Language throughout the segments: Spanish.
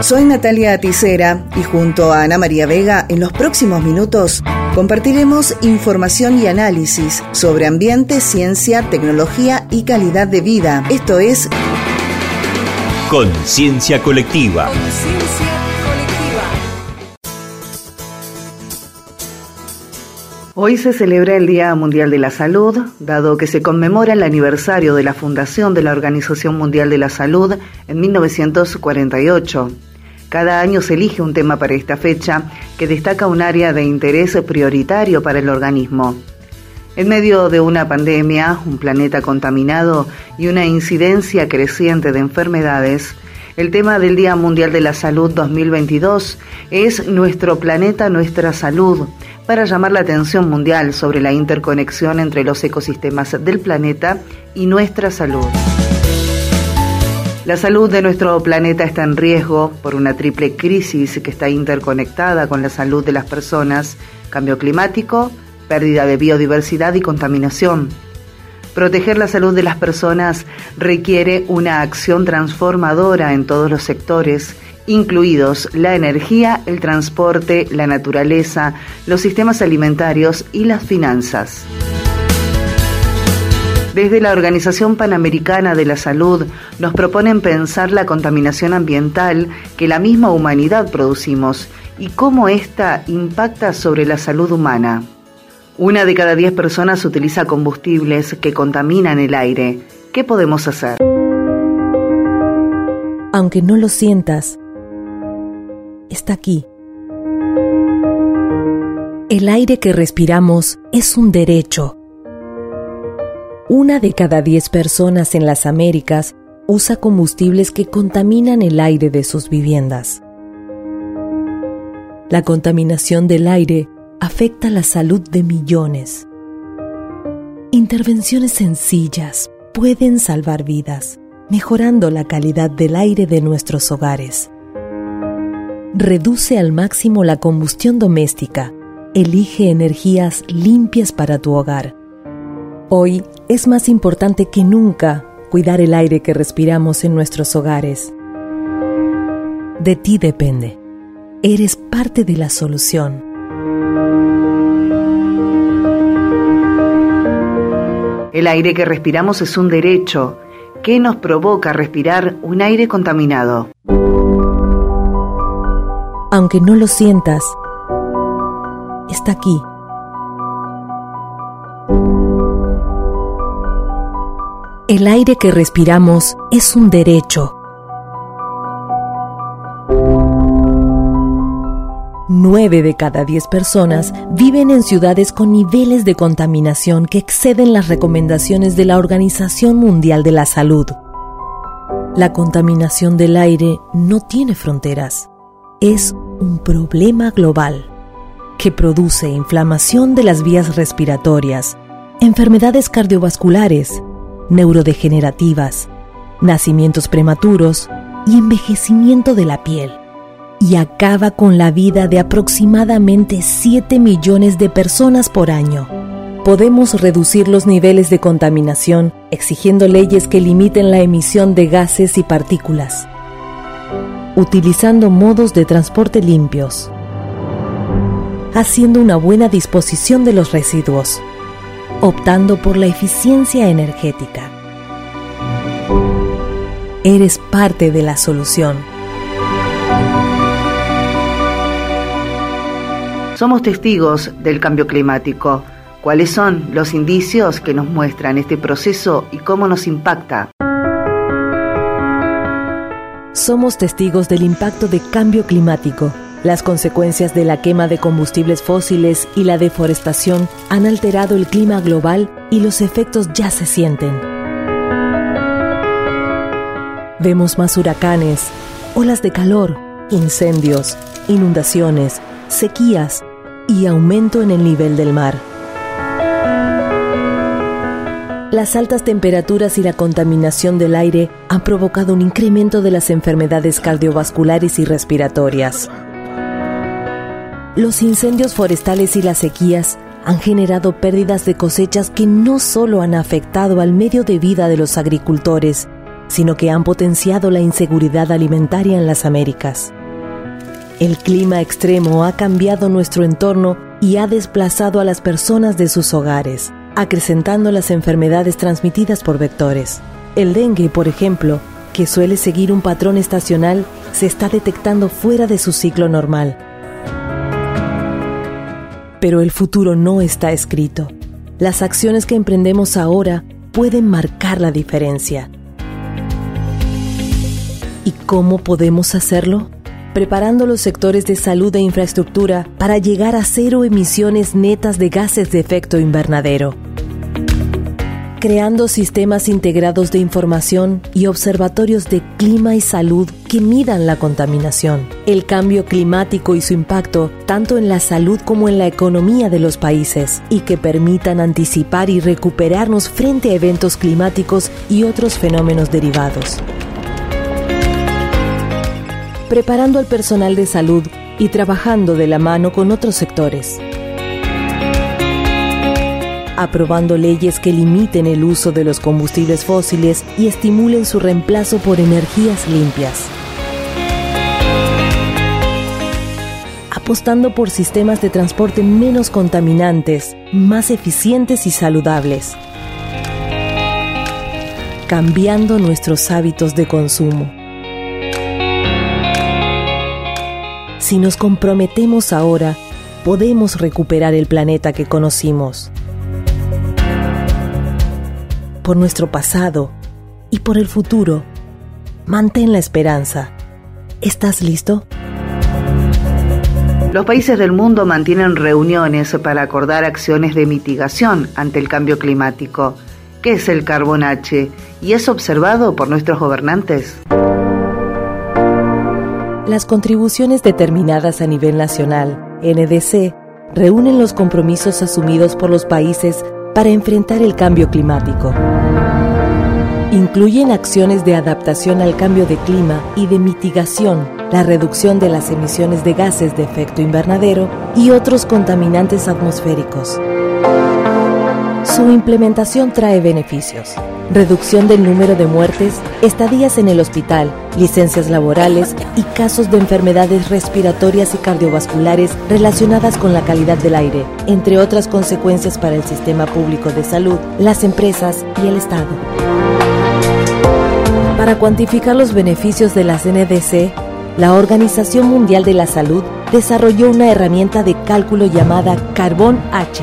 Soy Natalia Aticera y junto a Ana María Vega en los próximos minutos compartiremos información y análisis sobre ambiente, ciencia, tecnología y calidad de vida. Esto es Conciencia Colectiva. Hoy se celebra el Día Mundial de la Salud, dado que se conmemora el aniversario de la fundación de la Organización Mundial de la Salud en 1948. Cada año se elige un tema para esta fecha que destaca un área de interés prioritario para el organismo. En medio de una pandemia, un planeta contaminado y una incidencia creciente de enfermedades, el tema del Día Mundial de la Salud 2022 es Nuestro planeta, nuestra salud, para llamar la atención mundial sobre la interconexión entre los ecosistemas del planeta y nuestra salud. La salud de nuestro planeta está en riesgo por una triple crisis que está interconectada con la salud de las personas, cambio climático, pérdida de biodiversidad y contaminación. Proteger la salud de las personas requiere una acción transformadora en todos los sectores incluidos la energía, el transporte, la naturaleza, los sistemas alimentarios y las finanzas. Desde la Organización Panamericana de la Salud nos proponen pensar la contaminación ambiental que la misma humanidad producimos y cómo ésta impacta sobre la salud humana. Una de cada diez personas utiliza combustibles que contaminan el aire. ¿Qué podemos hacer? Aunque no lo sientas, está aquí. El aire que respiramos es un derecho. Una de cada diez personas en las Américas usa combustibles que contaminan el aire de sus viviendas. La contaminación del aire afecta la salud de millones. Intervenciones sencillas pueden salvar vidas, mejorando la calidad del aire de nuestros hogares reduce al máximo la combustión doméstica, elige energías limpias para tu hogar. Hoy es más importante que nunca cuidar el aire que respiramos en nuestros hogares. De ti depende. Eres parte de la solución. El aire que respiramos es un derecho. ¿Qué nos provoca respirar un aire contaminado? Aunque no lo sientas, está aquí. El aire que respiramos es un derecho. Nueve de cada diez personas viven en ciudades con niveles de contaminación que exceden las recomendaciones de la Organización Mundial de la Salud. La contaminación del aire no tiene fronteras es un problema global que produce inflamación de las vías respiratorias, enfermedades cardiovasculares, neurodegenerativas, nacimientos prematuros y envejecimiento de la piel, y acaba con la vida de aproximadamente 7 millones de personas por año. Podemos reducir los niveles de contaminación exigiendo leyes que limiten la emisión de gases y partículas utilizando modos de transporte limpios, haciendo una buena disposición de los residuos, optando por la eficiencia energética. Eres parte de la solución. Somos testigos del cambio climático. ¿Cuáles son los indicios que nos muestran este proceso y cómo nos impacta? Somos testigos del impacto de cambio climático. Las consecuencias de la quema de combustibles fósiles y la deforestación han alterado el clima global y los efectos ya se sienten. Vemos más huracanes, olas de calor, incendios, inundaciones, sequías y aumento en el nivel del mar. Las altas temperaturas y la contaminación del aire han provocado un incremento de las enfermedades cardiovasculares y respiratorias. Los incendios forestales y las sequías han generado pérdidas de cosechas que no solo han afectado al medio de vida de los agricultores, sino que han potenciado la inseguridad alimentaria en las Américas. El clima extremo ha cambiado nuestro entorno y ha desplazado a las personas de sus hogares, acrecentando las enfermedades transmitidas por vectores. El dengue, por ejemplo, que suele seguir un patrón estacional, se está detectando fuera de su ciclo normal. Pero el futuro no está escrito. Las acciones que emprendemos ahora pueden marcar la diferencia. ¿Y cómo podemos hacerlo? preparando los sectores de salud e infraestructura para llegar a cero emisiones netas de gases de efecto invernadero creando sistemas integrados de información y observatorios de clima y salud que midan la contaminación, el cambio climático y su impacto tanto en la salud como en la economía de los países y que permitan anticipar y recuperarnos frente a eventos climáticos y otros fenómenos derivados preparando al personal de salud y trabajando de la mano con otros sectores. Aprobando leyes que limiten el uso de los combustibles fósiles y estimulen su reemplazo por energías limpias. Apostando por sistemas de transporte menos contaminantes, más eficientes y saludables. Cambiando nuestros hábitos de consumo Si nos comprometemos ahora, podemos recuperar el planeta que conocimos. Por nuestro pasado y por el futuro, mantén la esperanza. ¿Estás listo? Los países del mundo mantienen reuniones para acordar acciones de mitigación ante el cambio climático. ¿Qué es el carbón H? ¿Y es observado por nuestros gobernantes? Las contribuciones determinadas a nivel nacional, NDC, reúnen los compromisos asumidos por los países para enfrentar el cambio climático. Incluyen acciones de adaptación al cambio de clima y de mitigación, la reducción de las emisiones de gases de efecto invernadero y otros contaminantes atmosféricos. Su implementación trae beneficios. Reducción del número de muertes, estadías en el hospital, licencias laborales y casos de enfermedades respiratorias y cardiovasculares relacionadas con la calidad del aire, entre otras consecuencias para el sistema público de salud, las empresas y el Estado. Para cuantificar los beneficios de las NDC, la Organización Mundial de la Salud desarrolló una herramienta de cálculo llamada Carbón H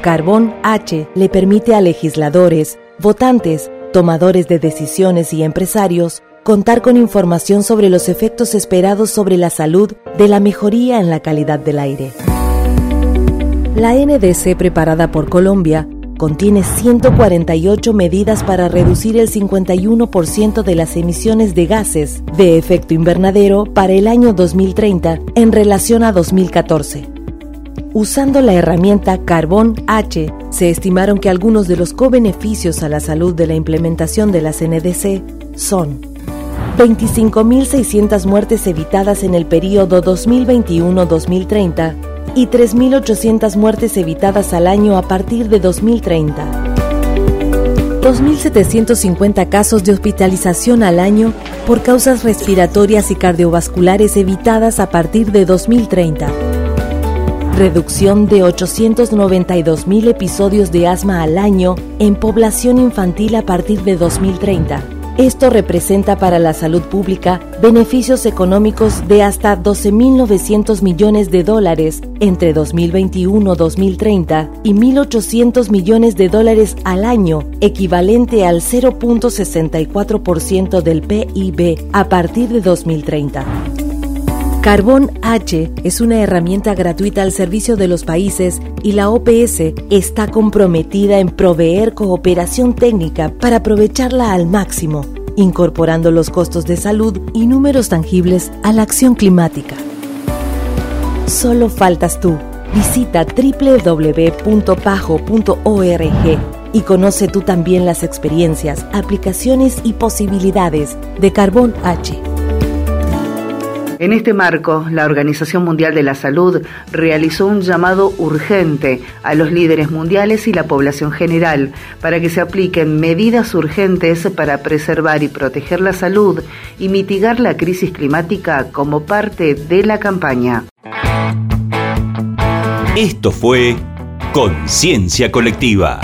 Carbón H le permite a legisladores, votantes, tomadores de decisiones y empresarios contar con información sobre los efectos esperados sobre la salud de la mejoría en la calidad del aire. La NDC preparada por Colombia contiene 148 medidas para reducir el 51% de las emisiones de gases de efecto invernadero para el año 2030 en relación a 2014 Usando la herramienta Carbón H, se estimaron que algunos de los co-beneficios a la salud de la implementación de las NDC son 25.600 muertes evitadas en el periodo 2021-2030 y 3.800 muertes evitadas al año a partir de 2030. 2.750 casos de hospitalización al año por causas respiratorias y cardiovasculares evitadas a partir de 2030 reducción de 892 mil episodios de asma al año en población infantil a partir de 2030. Esto representa para la salud pública beneficios económicos de hasta 12.900 millones de dólares entre 2021-2030 y 1.800 millones de dólares al año, equivalente al 0.64% del PIB a partir de 2030. Carbón H es una herramienta gratuita al servicio de los países y la OPS está comprometida en proveer cooperación técnica para aprovecharla al máximo, incorporando los costos de salud y números tangibles a la acción climática. Solo faltas tú. Visita www.pajo.org y conoce tú también las experiencias, aplicaciones y posibilidades de Carbón H. En este marco, la Organización Mundial de la Salud realizó un llamado urgente a los líderes mundiales y la población general para que se apliquen medidas urgentes para preservar y proteger la salud y mitigar la crisis climática como parte de la campaña. Esto fue Conciencia Colectiva.